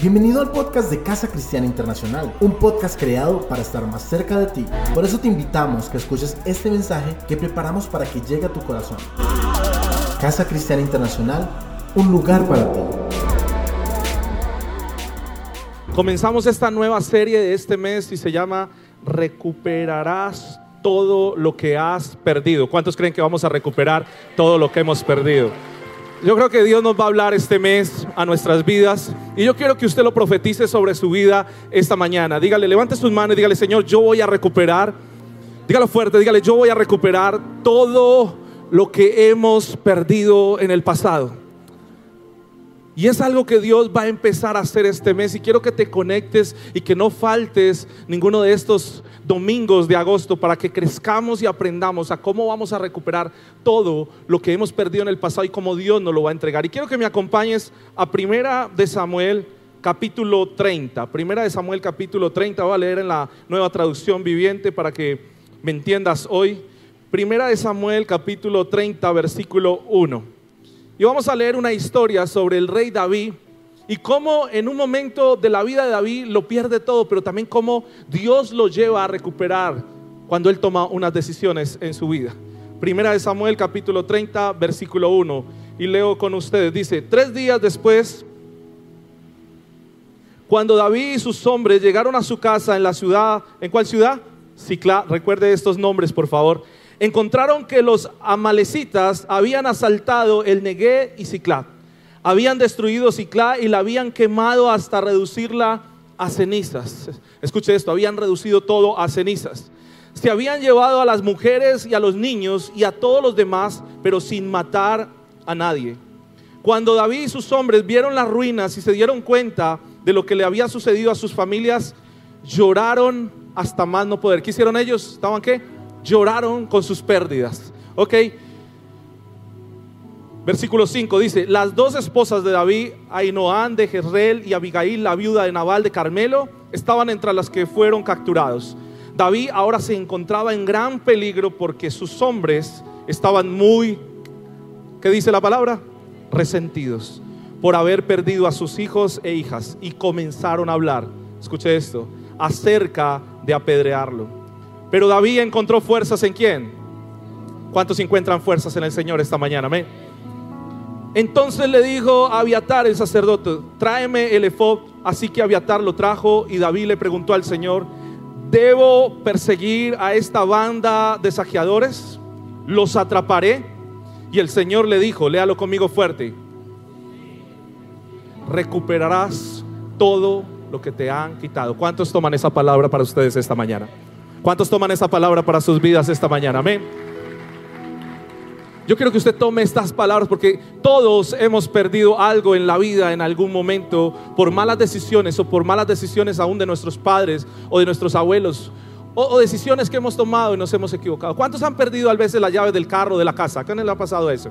Bienvenido al podcast de Casa Cristiana Internacional, un podcast creado para estar más cerca de ti. Por eso te invitamos que escuches este mensaje que preparamos para que llegue a tu corazón. Casa Cristiana Internacional, un lugar para ti. Comenzamos esta nueva serie de este mes y se llama Recuperarás todo lo que has perdido. ¿Cuántos creen que vamos a recuperar todo lo que hemos perdido? Yo creo que Dios nos va a hablar este mes a nuestras vidas y yo quiero que usted lo profetice sobre su vida esta mañana. Dígale, levante sus manos dígale, Señor, yo voy a recuperar. Dígalo fuerte, dígale, yo voy a recuperar todo lo que hemos perdido en el pasado. Y es algo que Dios va a empezar a hacer este mes y quiero que te conectes y que no faltes ninguno de estos domingos de agosto para que crezcamos y aprendamos a cómo vamos a recuperar todo lo que hemos perdido en el pasado y cómo Dios nos lo va a entregar. Y quiero que me acompañes a Primera de Samuel capítulo 30. Primera de Samuel capítulo 30, voy a leer en la nueva traducción viviente para que me entiendas hoy. Primera de Samuel capítulo 30 versículo 1. Y vamos a leer una historia sobre el rey David y cómo en un momento de la vida de David lo pierde todo, pero también cómo Dios lo lleva a recuperar cuando él toma unas decisiones en su vida. Primera de Samuel capítulo 30 versículo 1 y leo con ustedes. Dice, tres días después, cuando David y sus hombres llegaron a su casa en la ciudad, ¿en cuál ciudad? Ciclá, recuerde estos nombres por favor encontraron que los amalecitas habían asaltado el Negué y Ciclá. Habían destruido Ciclá y la habían quemado hasta reducirla a cenizas. Escuche esto, habían reducido todo a cenizas. Se habían llevado a las mujeres y a los niños y a todos los demás, pero sin matar a nadie. Cuando David y sus hombres vieron las ruinas y se dieron cuenta de lo que le había sucedido a sus familias, lloraron hasta más no poder. ¿Qué hicieron ellos? ¿Estaban qué? Lloraron con sus pérdidas. Ok. Versículo 5 dice, las dos esposas de David, Ainoán de Jezreel y Abigail, la viuda de Nabal de Carmelo, estaban entre las que fueron capturados. David ahora se encontraba en gran peligro porque sus hombres estaban muy, ¿qué dice la palabra? Resentidos por haber perdido a sus hijos e hijas y comenzaron a hablar, escuche esto, acerca de apedrearlo. Pero David encontró fuerzas en quién? ¿Cuántos encuentran fuerzas en el Señor esta mañana? Amén. Entonces le dijo a Abiatar el sacerdote, tráeme el efod. Así que Abiatar lo trajo y David le preguntó al Señor, ¿debo perseguir a esta banda de saqueadores? ¿Los atraparé? Y el Señor le dijo, léalo conmigo fuerte, recuperarás todo lo que te han quitado. ¿Cuántos toman esa palabra para ustedes esta mañana? ¿Cuántos toman esa palabra para sus vidas esta mañana? Amén. Yo quiero que usted tome estas palabras porque todos hemos perdido algo en la vida en algún momento por malas decisiones o por malas decisiones aún de nuestros padres o de nuestros abuelos o, decisiones que hemos tomado y nos hemos equivocado. ¿Cuántos han perdido a veces las llaves del carro de la casa? ¿A quién le ha pasado eso?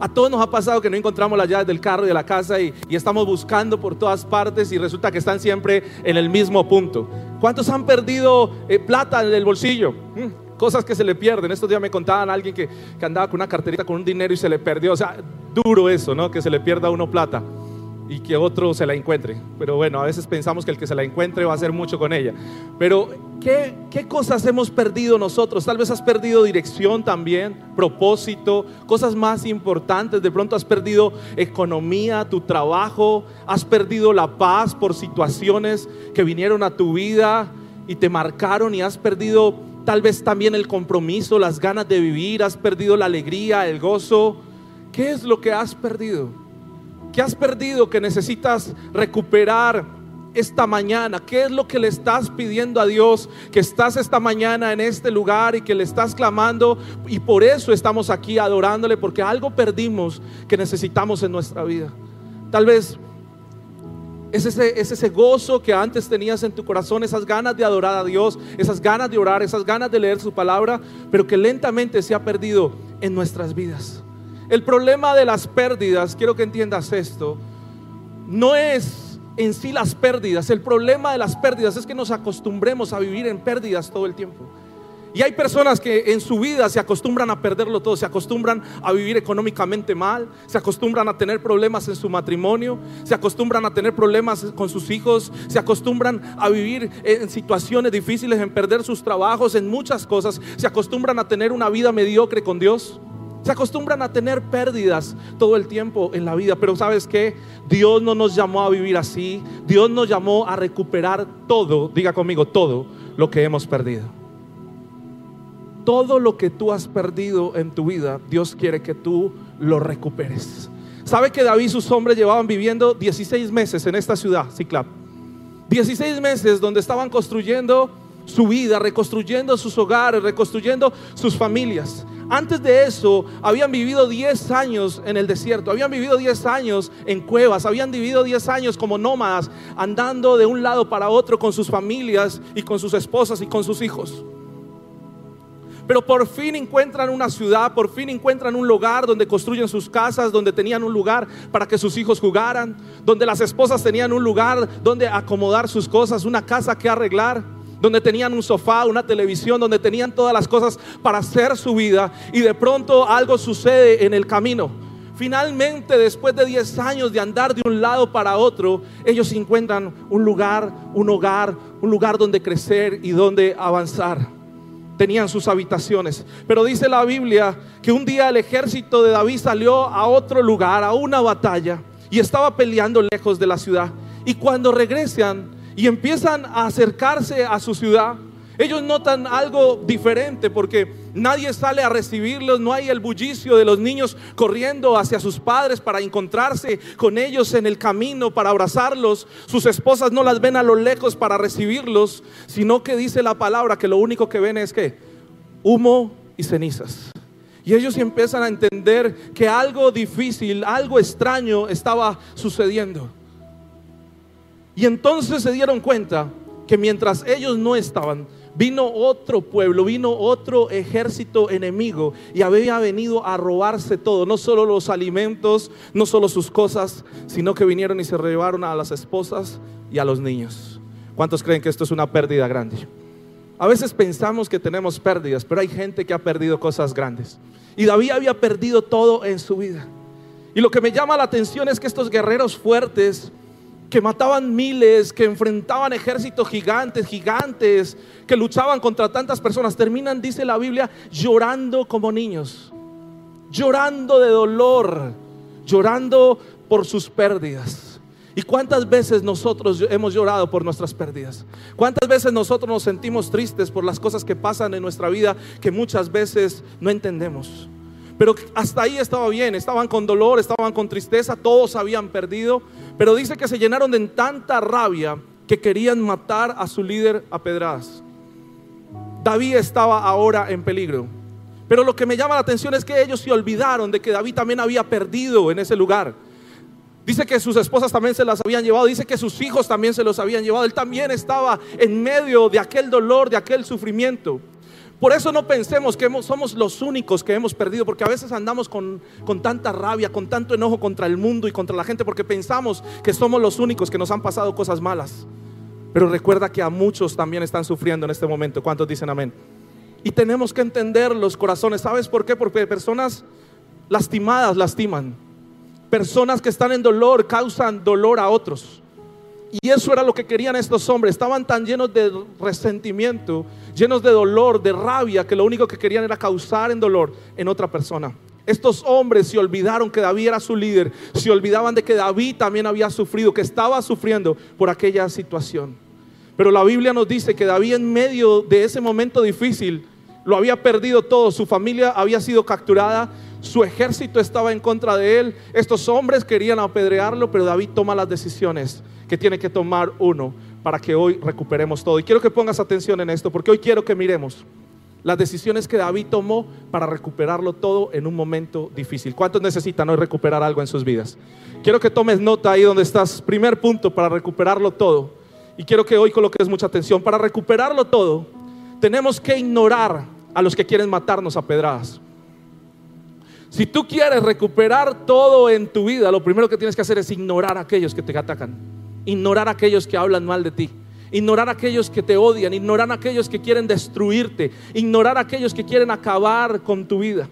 A todos nos ha pasado que no encontramos las llaves del carro y de la casa y, estamos buscando por todas partes y resulta que están siempre en el mismo punto. ¿Cuántos han perdido eh, plata en el bolsillo? Mm, cosas que se le pierden. Estos días me contaban a alguien que, que andaba con una carterita con un dinero y se le perdió. O sea, duro eso, ¿no? Que se le pierda a uno plata y que otro se la encuentre. Pero bueno, a veces pensamos que el que se la encuentre va a hacer mucho con ella. Pero, ¿qué, ¿qué, cosas hemos perdido nosotros? Tal vez has perdido dirección también, propósito, cosas más importantes. De pronto has perdido economía, tu trabajo, has perdido la paz por situaciones que vinieron a tu vida y te marcaron y has perdido tal vez también el compromiso, las ganas de vivir, has perdido la alegría, el gozo. ¿Qué es lo que has perdido? ¿Qué has perdido que necesitas recuperar esta mañana? ¿Qué es lo que le estás pidiendo a Dios? Que estás esta mañana en este lugar y que le estás clamando y por eso estamos aquí adorándole porque algo perdimos que necesitamos en nuestra vida. Tal vez es ese, es ese gozo que antes tenías en tu corazón, esas ganas de adorar a Dios, esas ganas de orar, esas ganas de leer su palabra, pero que lentamente se ha perdido en nuestras vidas. El problema de las pérdidas, quiero que entiendas esto, no es en sí las pérdidas. El problema de las pérdidas es que nos acostumbremos a vivir en pérdidas todo el tiempo. Y hay personas que en su vida se acostumbran a perderlo todo, se acostumbran a vivir económicamente mal, se acostumbran a tener problemas en su matrimonio, se acostumbran a tener problemas con sus hijos, se acostumbran a vivir en situaciones difíciles, en perder sus trabajos, en muchas cosas, se acostumbran a tener una vida mediocre con Dios. Se acostumbran a tener pérdidas todo el tiempo en la vida, pero sabes que Dios no nos llamó a vivir así, Dios nos llamó a recuperar todo, diga conmigo, todo lo que hemos perdido todo lo que tú has perdido en tu vida, Dios quiere que tú lo recuperes. ¿Sabe que David y sus hombres llevaban viviendo 16 meses en esta ciudad, Ciclap? 16 meses donde estaban construyendo su vida, reconstruyendo sus hogares, reconstruyendo sus familias. Antes de eso, habían vivido 10 años en el desierto, habían vivido 10 años en cuevas, habían vivido 10 años como nómadas, andando de un lado para otro con sus familias y con sus esposas y con sus hijos. Pero por fin encuentran una ciudad, por fin encuentran un lugar donde construyen sus casas, donde tenían un lugar para que sus hijos jugaran, donde las esposas tenían un lugar donde acomodar sus cosas, una casa que arreglar, donde tenían un sofá, una televisión, donde tenían todas las cosas para hacer su vida. Y de pronto algo sucede en el camino. Finalmente, después de 10 años de andar de un lado para otro, ellos encuentran un lugar, un hogar, un lugar donde crecer y donde avanzar tenían sus habitaciones. Pero dice la Biblia que un día el ejército de David salió a otro lugar, a una batalla, y estaba peleando lejos de la ciudad. Y cuando regresan y empiezan a acercarse a su ciudad, ellos notan algo diferente porque nadie sale a recibirlos, no hay el bullicio de los niños corriendo hacia sus padres para encontrarse con ellos en el camino, para abrazarlos. Sus esposas no las ven a lo lejos para recibirlos, sino que dice la palabra que lo único que ven es que humo y cenizas. Y ellos empiezan a entender que algo difícil, algo extraño estaba sucediendo. Y entonces se dieron cuenta que mientras ellos no estaban, Vino otro pueblo, vino otro ejército enemigo y había venido a robarse todo, no solo los alimentos, no solo sus cosas, sino que vinieron y se llevaron a las esposas y a los niños. ¿Cuántos creen que esto es una pérdida grande? A veces pensamos que tenemos pérdidas, pero hay gente que ha perdido cosas grandes. Y David había perdido todo en su vida. Y lo que me llama la atención es que estos guerreros fuertes, que mataban miles, que enfrentaban ejércitos gigantes, gigantes, que luchaban contra tantas personas, terminan, dice la Biblia, llorando como niños, llorando de dolor, llorando por sus pérdidas. ¿Y cuántas veces nosotros hemos llorado por nuestras pérdidas? ¿Cuántas veces nosotros nos sentimos tristes por las cosas que pasan en nuestra vida que muchas veces no entendemos? Pero hasta ahí estaba bien, estaban con dolor, estaban con tristeza, todos habían perdido. Pero dice que se llenaron de tanta rabia que querían matar a su líder a pedradas. David estaba ahora en peligro. Pero lo que me llama la atención es que ellos se olvidaron de que David también había perdido en ese lugar. Dice que sus esposas también se las habían llevado, dice que sus hijos también se los habían llevado. Él también estaba en medio de aquel dolor, de aquel sufrimiento. Por eso no pensemos que somos los únicos que hemos perdido, porque a veces andamos con, con tanta rabia, con tanto enojo contra el mundo y contra la gente, porque pensamos que somos los únicos que nos han pasado cosas malas. Pero recuerda que a muchos también están sufriendo en este momento. ¿Cuántos dicen amén? Y tenemos que entender los corazones. ¿Sabes por qué? Porque personas lastimadas lastiman. Personas que están en dolor causan dolor a otros. Y eso era lo que querían estos hombres. Estaban tan llenos de resentimiento, llenos de dolor, de rabia, que lo único que querían era causar en dolor en otra persona. Estos hombres se olvidaron que David era su líder, se olvidaban de que David también había sufrido, que estaba sufriendo por aquella situación. Pero la Biblia nos dice que David en medio de ese momento difícil lo había perdido todo, su familia había sido capturada, su ejército estaba en contra de él, estos hombres querían apedrearlo, pero David toma las decisiones que tiene que tomar uno para que hoy recuperemos todo. Y quiero que pongas atención en esto, porque hoy quiero que miremos las decisiones que David tomó para recuperarlo todo en un momento difícil. ¿Cuántos necesitan hoy recuperar algo en sus vidas? Quiero que tomes nota ahí donde estás. Primer punto para recuperarlo todo. Y quiero que hoy coloques mucha atención. Para recuperarlo todo, tenemos que ignorar a los que quieren matarnos a pedradas. Si tú quieres recuperar todo en tu vida, lo primero que tienes que hacer es ignorar a aquellos que te atacan ignorar a aquellos que hablan mal de ti, ignorar a aquellos que te odian, ignorar a aquellos que quieren destruirte, ignorar a aquellos que quieren acabar con tu vida.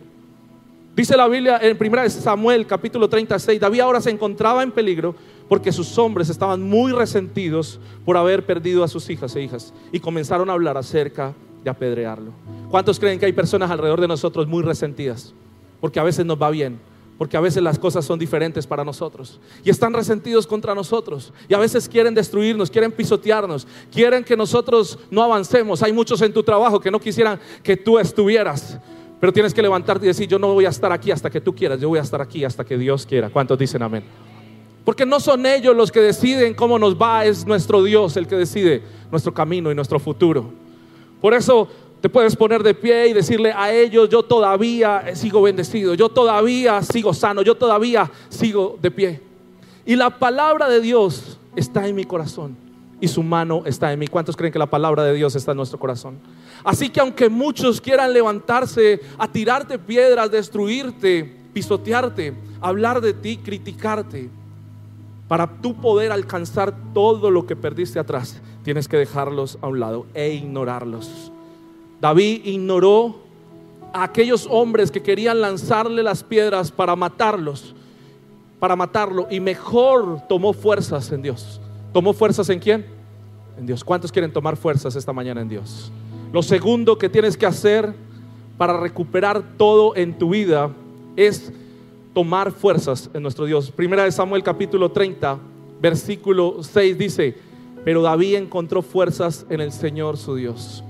Dice la Biblia en 1 Samuel capítulo 36, David ahora se encontraba en peligro porque sus hombres estaban muy resentidos por haber perdido a sus hijas e hijas y comenzaron a hablar acerca de apedrearlo. ¿Cuántos creen que hay personas alrededor de nosotros muy resentidas? Porque a veces nos va bien, porque a veces las cosas son diferentes para nosotros y están resentidos contra nosotros y a veces quieren destruirnos, quieren pisotearnos, quieren que nosotros no avancemos. Hay muchos en tu trabajo que no quisieran que tú estuvieras, pero tienes que levantarte y decir, yo no voy a estar aquí hasta que tú quieras, yo voy a estar aquí hasta que Dios quiera. ¿Cuántos dicen amén? Porque no son ellos los que deciden cómo nos va, es nuestro Dios el que decide nuestro camino y nuestro futuro. Por eso te puedes poner de pie y decirle a ellos, yo todavía sigo bendecido, yo todavía sigo sano, yo todavía sigo de pie. Y la palabra de Dios está en mi corazón y su mano está en mí. ¿Cuántos creen que la palabra de Dios está en nuestro corazón? Así que aunque muchos quieran levantarse a tirarte piedras, destruirte, pisotearte, hablar de ti, criticarte, para tú poder alcanzar todo lo que perdiste atrás, tienes que dejarlos a un lado e ignorarlos. David ignoró a aquellos hombres que querían lanzarle las piedras para matarlos, para matarlo, y mejor tomó fuerzas en Dios. ¿Tomó fuerzas en quién? En Dios. ¿Cuántos quieren tomar fuerzas esta mañana en Dios? Lo segundo que tienes que hacer para recuperar todo en tu vida es tomar fuerzas en nuestro Dios. Primera de Samuel capítulo 30, versículo 6 dice, pero David encontró fuerzas en el Señor su Dios.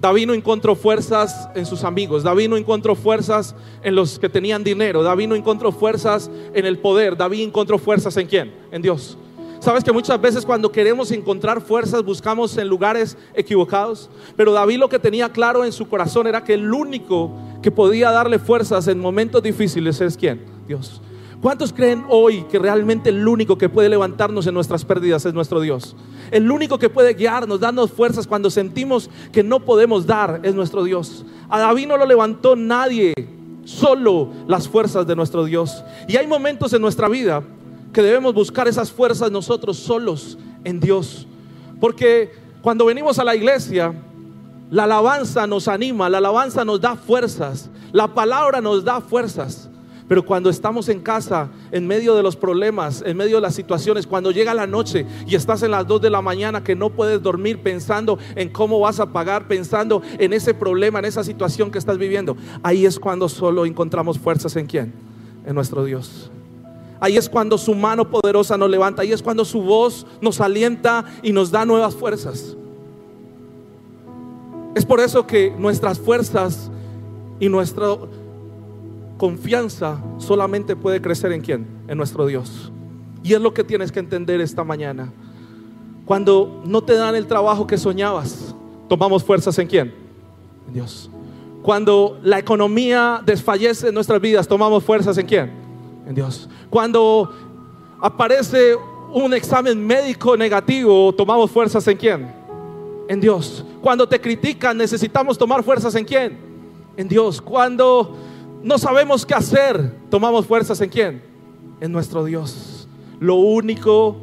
David no encontró fuerzas en sus amigos, David no encontró fuerzas en los que tenían dinero, David no encontró fuerzas en el poder, David encontró fuerzas en quién? En Dios. Sabes que muchas veces cuando queremos encontrar fuerzas buscamos en lugares equivocados, pero David lo que tenía claro en su corazón era que el único que podía darle fuerzas en momentos difíciles es quién? Dios. ¿Cuántos creen hoy que realmente el único que puede levantarnos en nuestras pérdidas es nuestro Dios? El único que puede guiarnos, darnos fuerzas cuando sentimos que no podemos dar es nuestro Dios. A David no lo levantó nadie, solo las fuerzas de nuestro Dios. Y hay momentos en nuestra vida que debemos buscar esas fuerzas nosotros solos en Dios. Porque cuando venimos a la iglesia, la alabanza nos anima, la alabanza nos da fuerzas, la palabra nos da fuerzas. Pero cuando estamos en casa, en medio de los problemas, en medio de las situaciones, cuando llega la noche y estás en las 2 de la mañana que no puedes dormir pensando en cómo vas a pagar, pensando en ese problema, en esa situación que estás viviendo, ahí es cuando solo encontramos fuerzas en quién? En nuestro Dios. Ahí es cuando su mano poderosa nos levanta, ahí es cuando su voz nos alienta y nos da nuevas fuerzas. Es por eso que nuestras fuerzas y nuestro confianza solamente puede crecer en quién? En nuestro Dios. Y es lo que tienes que entender esta mañana. Cuando no te dan el trabajo que soñabas, tomamos fuerzas en quién? En Dios. Cuando la economía desfallece en nuestras vidas, tomamos fuerzas en quién? En Dios. Cuando aparece un examen médico negativo, tomamos fuerzas en quién? En Dios. Cuando te critican, necesitamos tomar fuerzas en quién? En Dios. Cuando no sabemos qué hacer, tomamos fuerzas en quién? En nuestro Dios. Lo único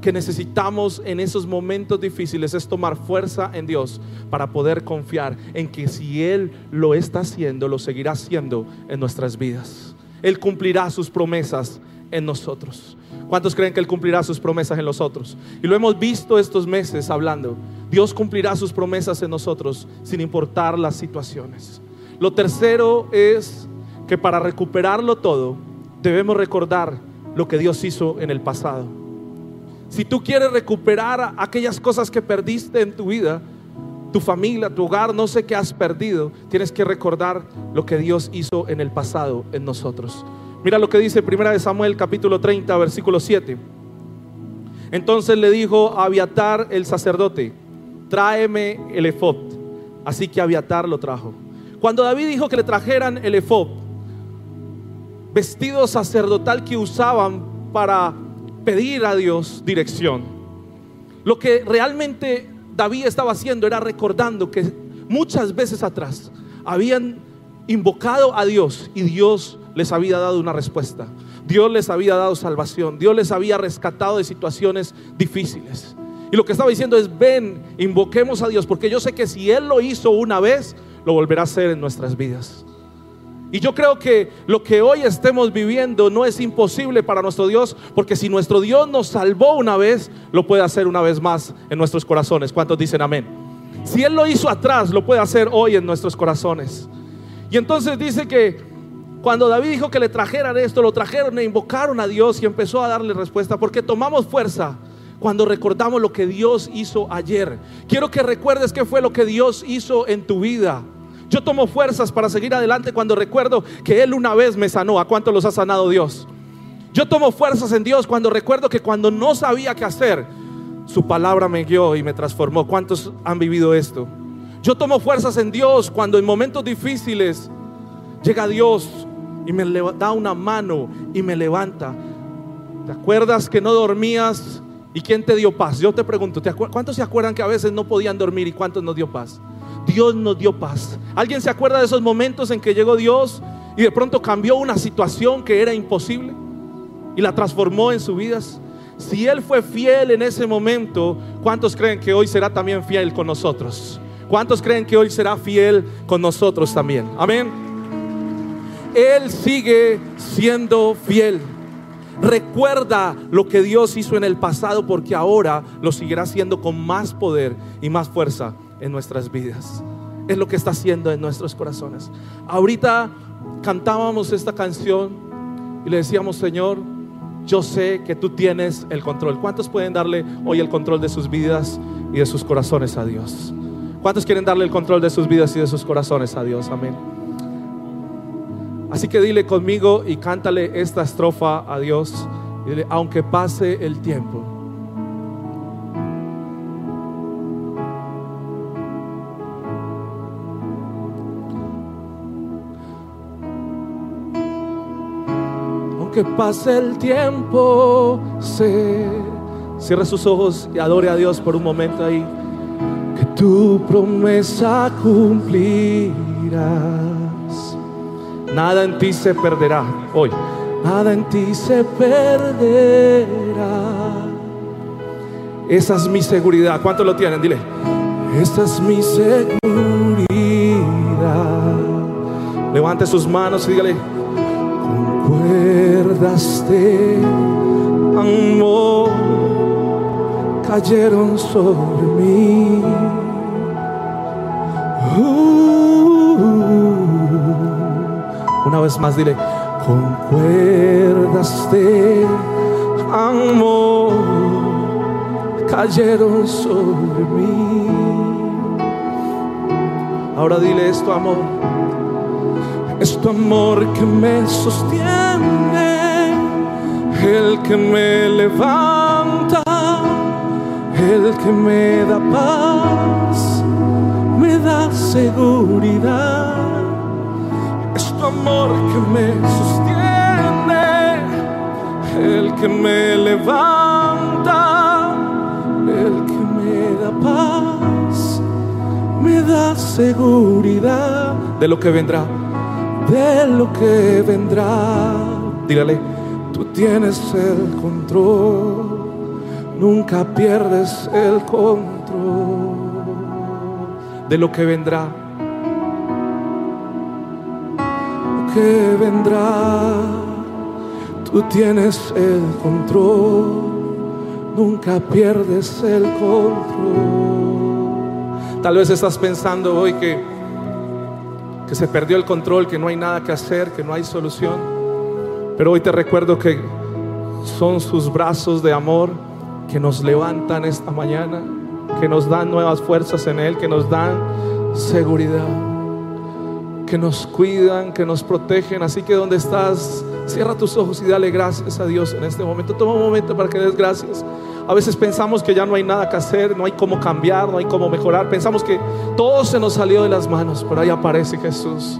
que necesitamos en esos momentos difíciles es tomar fuerza en Dios para poder confiar en que si Él lo está haciendo, lo seguirá haciendo en nuestras vidas. Él cumplirá sus promesas en nosotros. ¿Cuántos creen que Él cumplirá sus promesas en nosotros? Y lo hemos visto estos meses hablando. Dios cumplirá sus promesas en nosotros sin importar las situaciones. Lo tercero es que para recuperarlo todo debemos recordar lo que Dios hizo en el pasado. Si tú quieres recuperar aquellas cosas que perdiste en tu vida, tu familia, tu hogar, no sé qué has perdido, tienes que recordar lo que Dios hizo en el pasado en nosotros. Mira lo que dice Primera de Samuel capítulo 30 versículo 7. Entonces le dijo a Abiatar el sacerdote, tráeme el efod. Así que Abiatar lo trajo. Cuando David dijo que le trajeran el efod, vestido sacerdotal que usaban para pedir a Dios dirección. Lo que realmente David estaba haciendo era recordando que muchas veces atrás habían invocado a Dios y Dios les había dado una respuesta. Dios les había dado salvación. Dios les había rescatado de situaciones difíciles. Y lo que estaba diciendo es, ven, invoquemos a Dios, porque yo sé que si Él lo hizo una vez, lo volverá a hacer en nuestras vidas. Y yo creo que lo que hoy estemos viviendo no es imposible para nuestro Dios, porque si nuestro Dios nos salvó una vez, lo puede hacer una vez más en nuestros corazones. ¿Cuántos dicen amén? Si Él lo hizo atrás, lo puede hacer hoy en nuestros corazones. Y entonces dice que cuando David dijo que le trajeran esto, lo trajeron e invocaron a Dios y empezó a darle respuesta, porque tomamos fuerza cuando recordamos lo que Dios hizo ayer. Quiero que recuerdes qué fue lo que Dios hizo en tu vida. Yo tomo fuerzas para seguir adelante cuando recuerdo que Él una vez me sanó. ¿A cuánto los ha sanado Dios? Yo tomo fuerzas en Dios cuando recuerdo que cuando no sabía qué hacer, su palabra me guió y me transformó. ¿Cuántos han vivido esto? Yo tomo fuerzas en Dios cuando en momentos difíciles llega Dios y me da una mano y me levanta. ¿Te acuerdas que no dormías y quién te dio paz? Yo te pregunto, ¿cuántos se acuerdan que a veces no podían dormir y cuántos nos dio paz? Dios nos dio paz. ¿Alguien se acuerda de esos momentos en que llegó Dios y de pronto cambió una situación que era imposible y la transformó en sus vidas? Si Él fue fiel en ese momento, ¿cuántos creen que hoy será también fiel con nosotros? ¿Cuántos creen que hoy será fiel con nosotros también? Amén. Él sigue siendo fiel. Recuerda lo que Dios hizo en el pasado porque ahora lo seguirá haciendo con más poder y más fuerza en nuestras vidas. Es lo que está haciendo en nuestros corazones. Ahorita cantábamos esta canción y le decíamos, Señor, yo sé que tú tienes el control. ¿Cuántos pueden darle hoy el control de sus vidas y de sus corazones a Dios? ¿Cuántos quieren darle el control de sus vidas y de sus corazones a Dios? Amén. Así que dile conmigo y cántale esta estrofa a Dios. Dile, aunque pase el tiempo pase el tiempo, se cierre sus ojos y adore a Dios por un momento ahí. Que tu promesa cumplirás. Nada en ti se perderá hoy. Nada en ti se perderá. Esa es mi seguridad. ¿Cuánto lo tienen? Dile. Esa es mi seguridad. Levante sus manos y dígale cuerdas de amor cayeron sobre mí. Uh, una vez más dile, con cuerdas de amor cayeron sobre mí. Ahora dile esto, amor es tu amor que me sostiene, el que me levanta, el que me da paz, me da seguridad. Es tu amor que me sostiene, el que me levanta, el que me da paz, me da seguridad de lo que vendrá de lo que vendrá. Dígale, tienes el control, nunca pierdes el control de lo que vendrá. Lo que vendrá, tú tienes el control, nunca pierdes el control. Tal vez estás pensando hoy que que se perdió el control, que no hay nada que hacer, que no hay solución. Pero hoy te recuerdo que son sus brazos de amor que nos levantan esta mañana, que nos dan nuevas fuerzas en Él, que nos dan seguridad, que nos cuidan, que nos protegen. Así que donde estás, cierra tus ojos y dale gracias a Dios en este momento. Toma un momento para que des gracias. A veces pensamos que ya no hay nada que hacer, no hay cómo cambiar, no hay cómo mejorar. Pensamos que todo se nos salió de las manos, pero ahí aparece Jesús.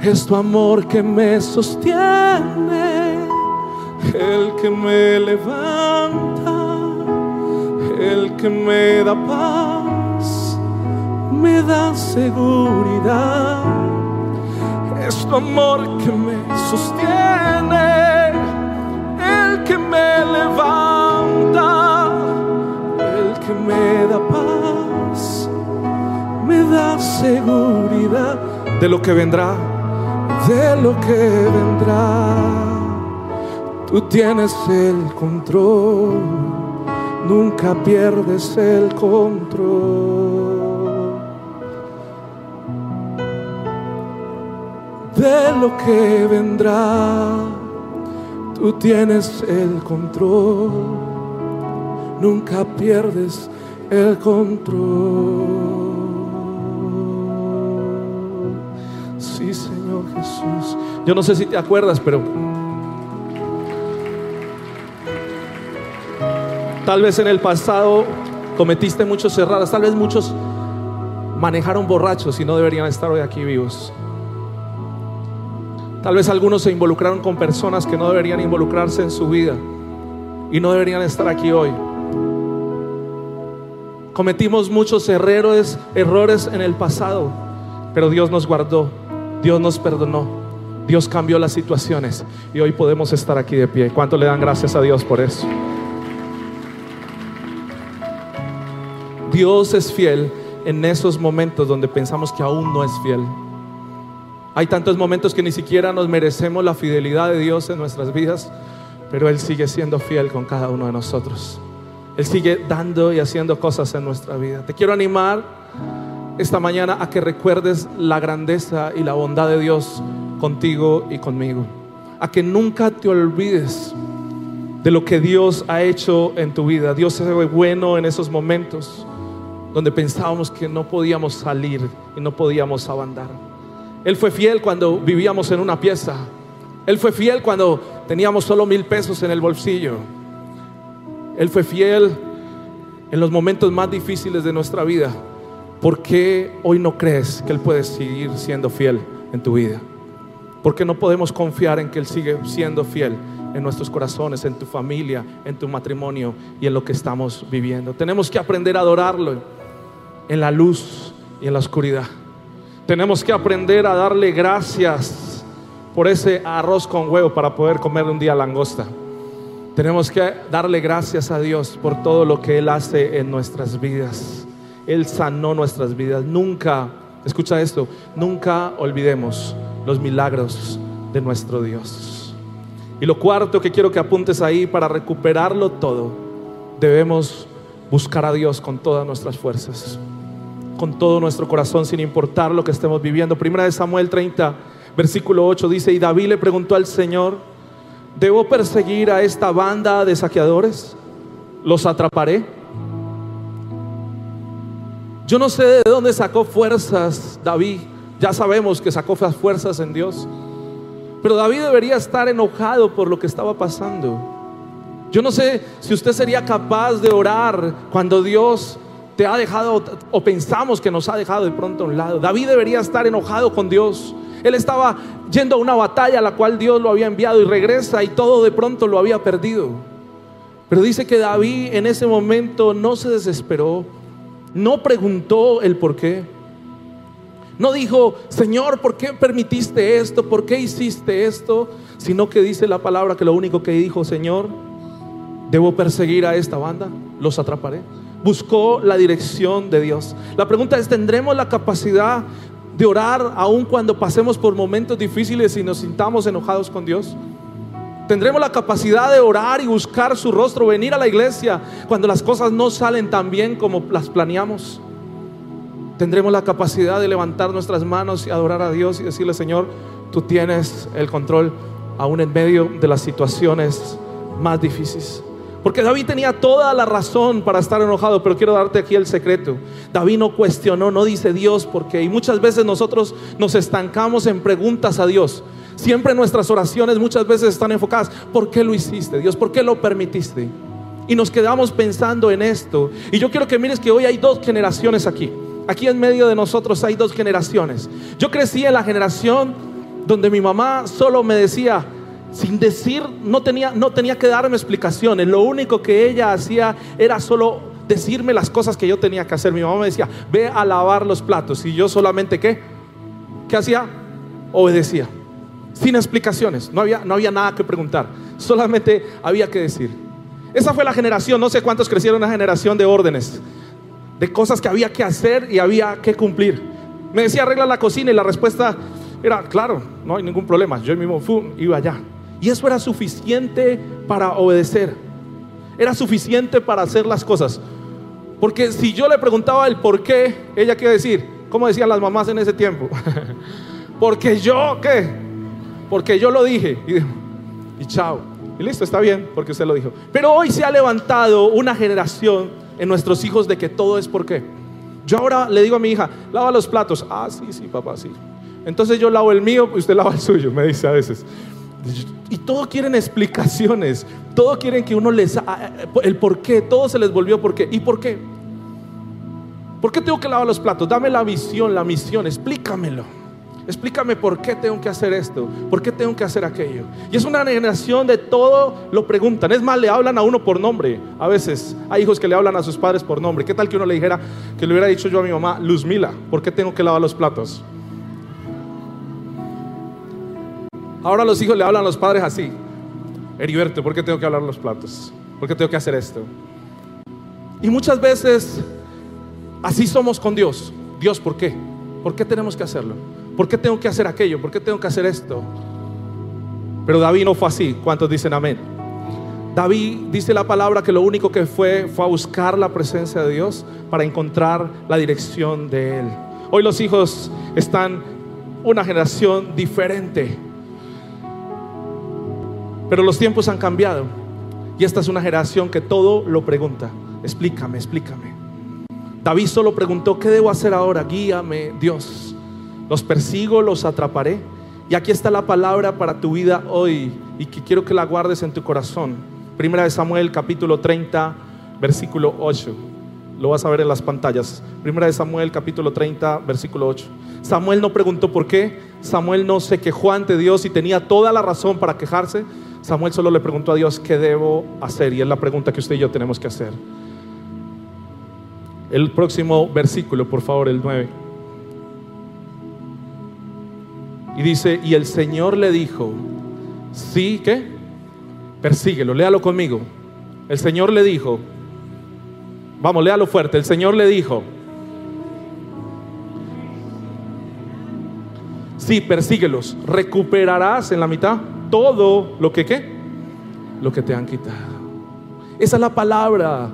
Es tu amor que me sostiene, el que me levanta, el que me da paz, me da seguridad. Es tu amor que me sostiene, el que me levanta, el que me da paz, me da seguridad de lo que vendrá de lo que vendrá. Tú tienes el control, nunca pierdes el control. De lo que vendrá, tú tienes el control, nunca pierdes el control. Señor Jesús. Yo no sé si te acuerdas, pero tal vez en el pasado cometiste muchos errores, tal vez muchos manejaron borrachos y no deberían estar hoy aquí vivos. Tal vez algunos se involucraron con personas que no deberían involucrarse en su vida y no deberían estar aquí hoy. Cometimos muchos errores, errores en el pasado, pero Dios nos guardó, Dios nos perdonó, Dios cambió las situaciones y hoy podemos estar aquí de pie. ¿Cuánto le dan gracias a Dios por eso? Dios es fiel en esos momentos donde pensamos que aún no es fiel. Hay tantos momentos que ni siquiera nos merecemos la fidelidad de Dios en nuestras vidas, pero Él sigue siendo fiel con cada uno de nosotros. Él sigue dando y haciendo cosas en nuestra vida. Te quiero animar esta mañana a que recuerdes la grandeza y la bondad de Dios contigo y conmigo. A que nunca te olvides de lo que Dios ha hecho en tu vida. Dios se ve bueno en esos momentos donde pensábamos que no podíamos salir y no podíamos abandonar. Él fue fiel cuando vivíamos en una pieza. Él fue fiel cuando teníamos solo mil pesos en el bolsillo. Él fue fiel en los momentos más difíciles de nuestra vida. ¿Por qué hoy no crees que Él puede seguir siendo fiel en tu vida? ¿Por qué no podemos confiar en que Él sigue siendo fiel en nuestros corazones, en tu familia, en tu matrimonio y en lo que estamos viviendo? Tenemos que aprender a adorarlo en la luz y en la oscuridad. Tenemos que aprender a darle gracias por ese arroz con huevo para poder comer un día langosta. Tenemos que darle gracias a Dios por todo lo que Él hace en nuestras vidas. Él sanó nuestras vidas. Nunca, escucha esto, nunca olvidemos los milagros de nuestro Dios. Y lo cuarto que quiero que apuntes ahí para recuperarlo todo, debemos buscar a Dios con todas nuestras fuerzas, con todo nuestro corazón, sin importar lo que estemos viviendo. Primera de Samuel 30, versículo 8 dice, y David le preguntó al Señor, ¿Debo perseguir a esta banda de saqueadores? ¿Los atraparé? Yo no sé de dónde sacó fuerzas David. Ya sabemos que sacó fuerzas en Dios. Pero David debería estar enojado por lo que estaba pasando. Yo no sé si usted sería capaz de orar cuando Dios te ha dejado o pensamos que nos ha dejado de pronto a un lado. David debería estar enojado con Dios él estaba yendo a una batalla a la cual Dios lo había enviado y regresa y todo de pronto lo había perdido. Pero dice que David en ese momento no se desesperó, no preguntó el por qué. No dijo, Señor, ¿por qué permitiste esto? ¿Por qué hiciste esto? Sino que dice la palabra que lo único que dijo, Señor, debo perseguir a esta banda, los atraparé. Buscó la dirección de Dios. La pregunta es, ¿tendremos la capacidad de orar aun cuando pasemos por momentos difíciles y nos sintamos enojados con Dios? Tendremos la capacidad de orar y buscar su rostro, venir a la iglesia cuando las cosas no salen tan bien como las planeamos. Tendremos la capacidad de levantar nuestras manos y adorar a Dios y decirle, Señor, tú tienes el control aún en medio de las situaciones más difíciles. Porque David tenía toda la razón para estar enojado, pero quiero darte aquí el secreto. David no cuestionó, no dice Dios por qué. Y muchas veces nosotros nos estancamos en preguntas a Dios. Siempre nuestras oraciones muchas veces están enfocadas, ¿por qué lo hiciste, Dios? ¿Por qué lo permitiste? Y nos quedamos pensando en esto. Y yo quiero que mires que hoy hay dos generaciones aquí. Aquí en medio de nosotros hay dos generaciones. Yo crecí en la generación donde mi mamá solo me decía, sin decir, no tenía, no tenía que darme explicaciones. Lo único que ella hacía era solo decirme las cosas que yo tenía que hacer. Mi mamá me decía, ve a lavar los platos. Y yo solamente, ¿qué? ¿Qué hacía? Obedecía. Sin explicaciones. No había, no había nada que preguntar. Solamente había que decir. Esa fue la generación, no sé cuántos crecieron una generación de órdenes, de cosas que había que hacer y había que cumplir. Me decía, arregla la cocina y la respuesta era, claro, no hay ningún problema. Yo mismo fum, iba allá. Y eso era suficiente para obedecer. Era suficiente para hacer las cosas. Porque si yo le preguntaba el por qué, ella qué decir, ¿cómo decían las mamás en ese tiempo? Porque yo, ¿qué? Porque yo lo dije. Y, y chao. Y listo, está bien, porque usted lo dijo. Pero hoy se ha levantado una generación en nuestros hijos de que todo es por qué. Yo ahora le digo a mi hija, lava los platos. Ah, sí, sí, papá, sí. Entonces yo lavo el mío y usted lava el suyo, me dice a veces. Y todo quieren explicaciones, todo quieren que uno les... El por qué, todo se les volvió por qué. ¿Y por qué? ¿Por qué tengo que lavar los platos? Dame la visión, la misión, explícamelo. Explícame por qué tengo que hacer esto, por qué tengo que hacer aquello. Y es una generación de todo lo preguntan. Es más, le hablan a uno por nombre. A veces hay hijos que le hablan a sus padres por nombre. ¿Qué tal que uno le dijera, que le hubiera dicho yo a mi mamá, Luzmila, ¿por qué tengo que lavar los platos? Ahora los hijos le hablan a los padres así. Heriberto, ¿por qué tengo que hablar los platos? ¿Por qué tengo que hacer esto? Y muchas veces así somos con Dios. Dios, ¿por qué? ¿Por qué tenemos que hacerlo? ¿Por qué tengo que hacer aquello? ¿Por qué tengo que hacer esto? Pero David no fue así. ¿Cuántos dicen amén? David dice la palabra que lo único que fue fue a buscar la presencia de Dios para encontrar la dirección de Él. Hoy los hijos están una generación diferente. Pero los tiempos han cambiado. Y esta es una generación que todo lo pregunta. Explícame, explícame. David solo preguntó, ¿qué debo hacer ahora? Guíame, Dios. Los persigo, los atraparé. Y aquí está la palabra para tu vida hoy y que quiero que la guardes en tu corazón. Primera de Samuel capítulo 30, versículo 8. Lo vas a ver en las pantallas. Primera de Samuel capítulo 30, versículo 8. Samuel no preguntó por qué. Samuel no se quejó ante Dios y tenía toda la razón para quejarse. Samuel solo le preguntó a Dios qué debo hacer y es la pregunta que usted y yo tenemos que hacer. El próximo versículo, por favor, el 9. Y dice, y el Señor le dijo, sí, ¿qué? Persíguelo, léalo conmigo. El Señor le dijo, vamos, léalo fuerte, el Señor le dijo, sí, persíguelos, recuperarás en la mitad todo lo que, ¿qué? Lo que te han quitado. Esa es la palabra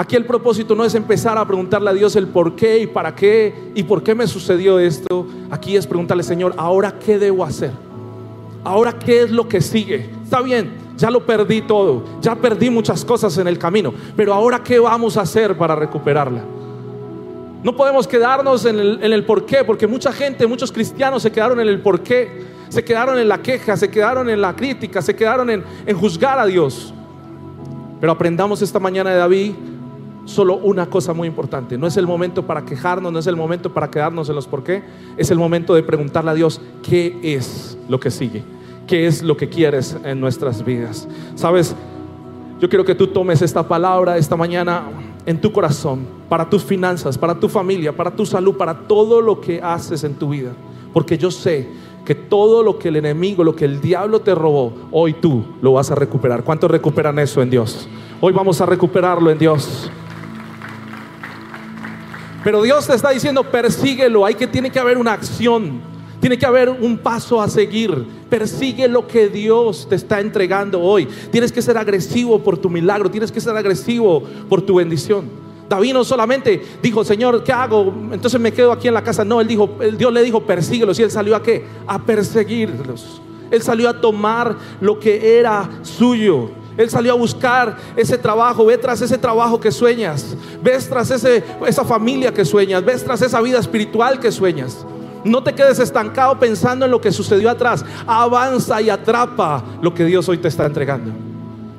Aquí el propósito no es empezar a preguntarle a Dios el por qué y para qué y por qué me sucedió esto. Aquí es preguntarle, Señor, ¿ahora qué debo hacer? ¿Ahora qué es lo que sigue? Está bien, ya lo perdí todo, ya perdí muchas cosas en el camino, pero ahora qué vamos a hacer para recuperarla? No podemos quedarnos en el, en por qué, porque mucha gente, muchos cristianos se quedaron en el por qué, se quedaron en la queja, se quedaron en la crítica, se quedaron en juzgar a Dios. Pero aprendamos esta mañana de David solo una cosa muy importante. No es el momento para quejarnos, no es el momento para quedarnos en los por qué. Es el momento de preguntarle a Dios qué es lo que sigue, qué es lo que quieres en nuestras vidas. Sabes, yo quiero que tú tomes esta palabra esta mañana en tu corazón, para tus finanzas, para tu familia, para tu salud, para todo lo que haces en tu vida. Porque yo sé que todo lo que el enemigo, lo que el diablo te robó, hoy tú lo vas a recuperar. ¿Cuántos recuperan eso en Dios? Hoy vamos a recuperarlo en Dios. Pero Dios te está diciendo, persíguelo, hay que tiene que haber una acción, tiene que haber un paso a seguir. Persigue lo que Dios te está entregando hoy. Tienes que ser agresivo por tu milagro, tienes que ser agresivo por tu bendición. David no solamente dijo, Señor, ¿qué hago? Entonces me quedo aquí en la casa. No, él dijo, Dios le dijo, persíguelos. Y él salió a qué? A perseguirlos. Él salió a tomar lo que era suyo. Él salió a buscar ese trabajo. Ve tras ese trabajo que sueñas. Ves tras ese, esa familia que sueñas. Ves tras esa vida espiritual que sueñas. No te quedes estancado pensando en lo que sucedió atrás. Avanza y atrapa lo que Dios hoy te está entregando.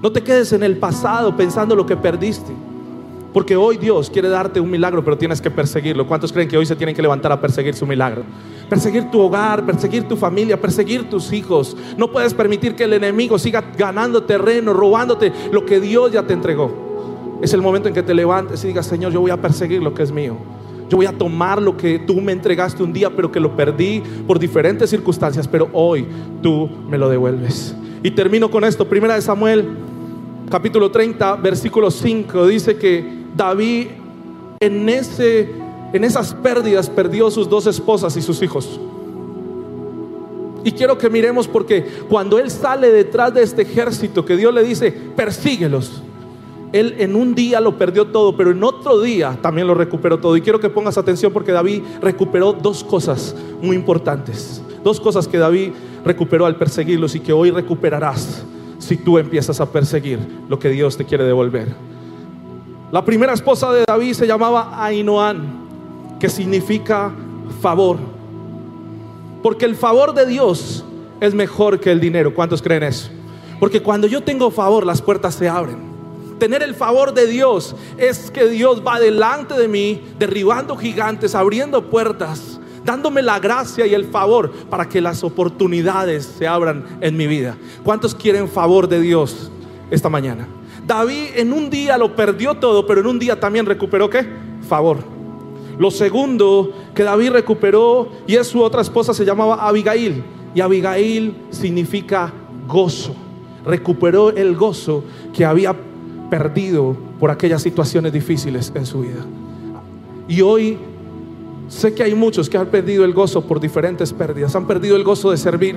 No te quedes en el pasado pensando lo que perdiste. Porque hoy Dios quiere darte un milagro, pero tienes que perseguirlo. ¿Cuántos creen que hoy se tienen que levantar a perseguir su milagro? Perseguir tu hogar, perseguir tu familia, perseguir tus hijos. No puedes permitir que el enemigo siga ganando terreno, robándote lo que Dios ya te entregó. Es el momento en que te levantes y digas, Señor, yo voy a perseguir lo que es mío. Yo voy a tomar lo que tú me entregaste un día, pero que lo perdí por diferentes circunstancias, pero hoy tú me lo devuelves. Y termino con esto. Primera de Samuel, capítulo 30, versículo 5, dice que David en ese en esas pérdidas perdió sus dos esposas y sus hijos. Y quiero que miremos porque cuando él sale detrás de este ejército que Dios le dice, persíguelos. Él en un día lo perdió todo, pero en otro día también lo recuperó todo. Y quiero que pongas atención porque David recuperó dos cosas muy importantes. Dos cosas que David recuperó al perseguirlos y que hoy recuperarás si tú empiezas a perseguir lo que Dios te quiere devolver. La primera esposa de David se llamaba Ainoán, que significa favor. Porque el favor de Dios es mejor que el dinero. ¿Cuántos creen eso? Porque cuando yo tengo favor, las puertas se abren. Tener el favor de Dios es que Dios va delante de mí, derribando gigantes, abriendo puertas, dándome la gracia y el favor para que las oportunidades se abran en mi vida. ¿Cuántos quieren favor de Dios esta mañana? David en un día lo perdió todo, pero en un día también recuperó qué? Favor. Lo segundo que David recuperó y es su otra esposa se llamaba Abigail. Y Abigail significa gozo. Recuperó el gozo que había perdido por aquellas situaciones difíciles en su vida. Y hoy sé que hay muchos que han perdido el gozo por diferentes pérdidas. Han perdido el gozo de servir.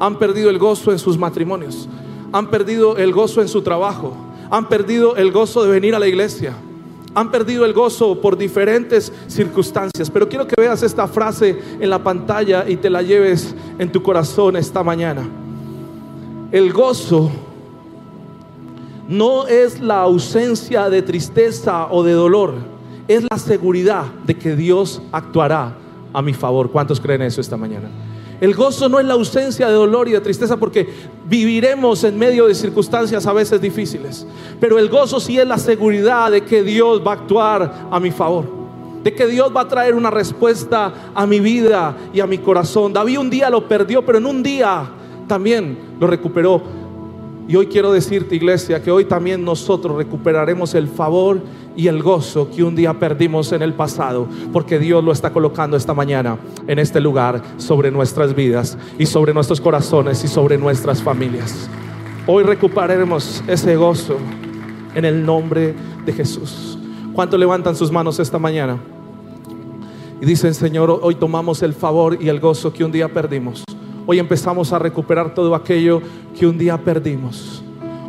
Han perdido el gozo en sus matrimonios. Han perdido el gozo en su trabajo. Han perdido el gozo de venir a la iglesia han perdido el gozo por diferentes circunstancias. Pero quiero que veas esta frase en la pantalla y te la lleves en tu corazón esta mañana. El gozo no es la ausencia de tristeza o de dolor, es la seguridad de que Dios actuará a mi favor. ¿Cuántos creen eso esta mañana? El gozo no es la ausencia de dolor y de tristeza porque viviremos en medio de circunstancias a veces difíciles. Pero el gozo sí es la seguridad de que Dios va a actuar a mi favor. De que Dios va a traer una respuesta a mi vida y a mi corazón. David un día lo perdió, pero en un día también lo recuperó. Y hoy quiero decirte, iglesia, que hoy también nosotros recuperaremos el favor y el gozo que un día perdimos en el pasado, porque Dios lo está colocando esta mañana en este lugar sobre nuestras vidas y sobre nuestros corazones y sobre nuestras familias. Hoy recuperaremos ese gozo en el nombre de Jesús. ¿Cuánto levantan sus manos esta mañana? Y dicen, Señor, hoy tomamos el favor y el gozo que un día perdimos. Hoy empezamos a recuperar todo aquello que un día perdimos.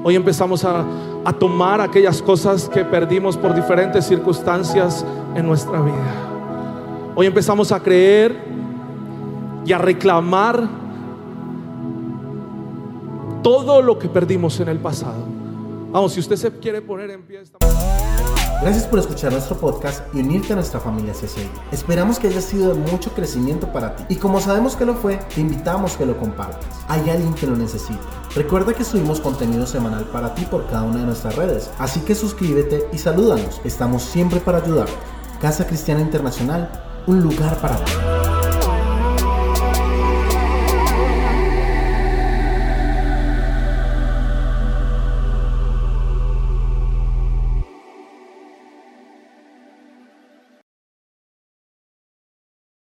Hoy empezamos a a tomar aquellas cosas que perdimos por diferentes circunstancias en nuestra vida. Hoy empezamos a creer y a reclamar todo lo que perdimos en el pasado. Vamos, si usted se quiere poner en pie esta Gracias por escuchar nuestro podcast y unirte a nuestra familia CCI. Esperamos que haya sido de mucho crecimiento para ti. Y como sabemos que lo fue, te invitamos que lo compartas. Hay alguien que lo necesita. Recuerda que subimos contenido semanal para ti por cada una de nuestras redes. Así que suscríbete y salúdanos. Estamos siempre para ayudar. Casa Cristiana Internacional, un lugar para ti.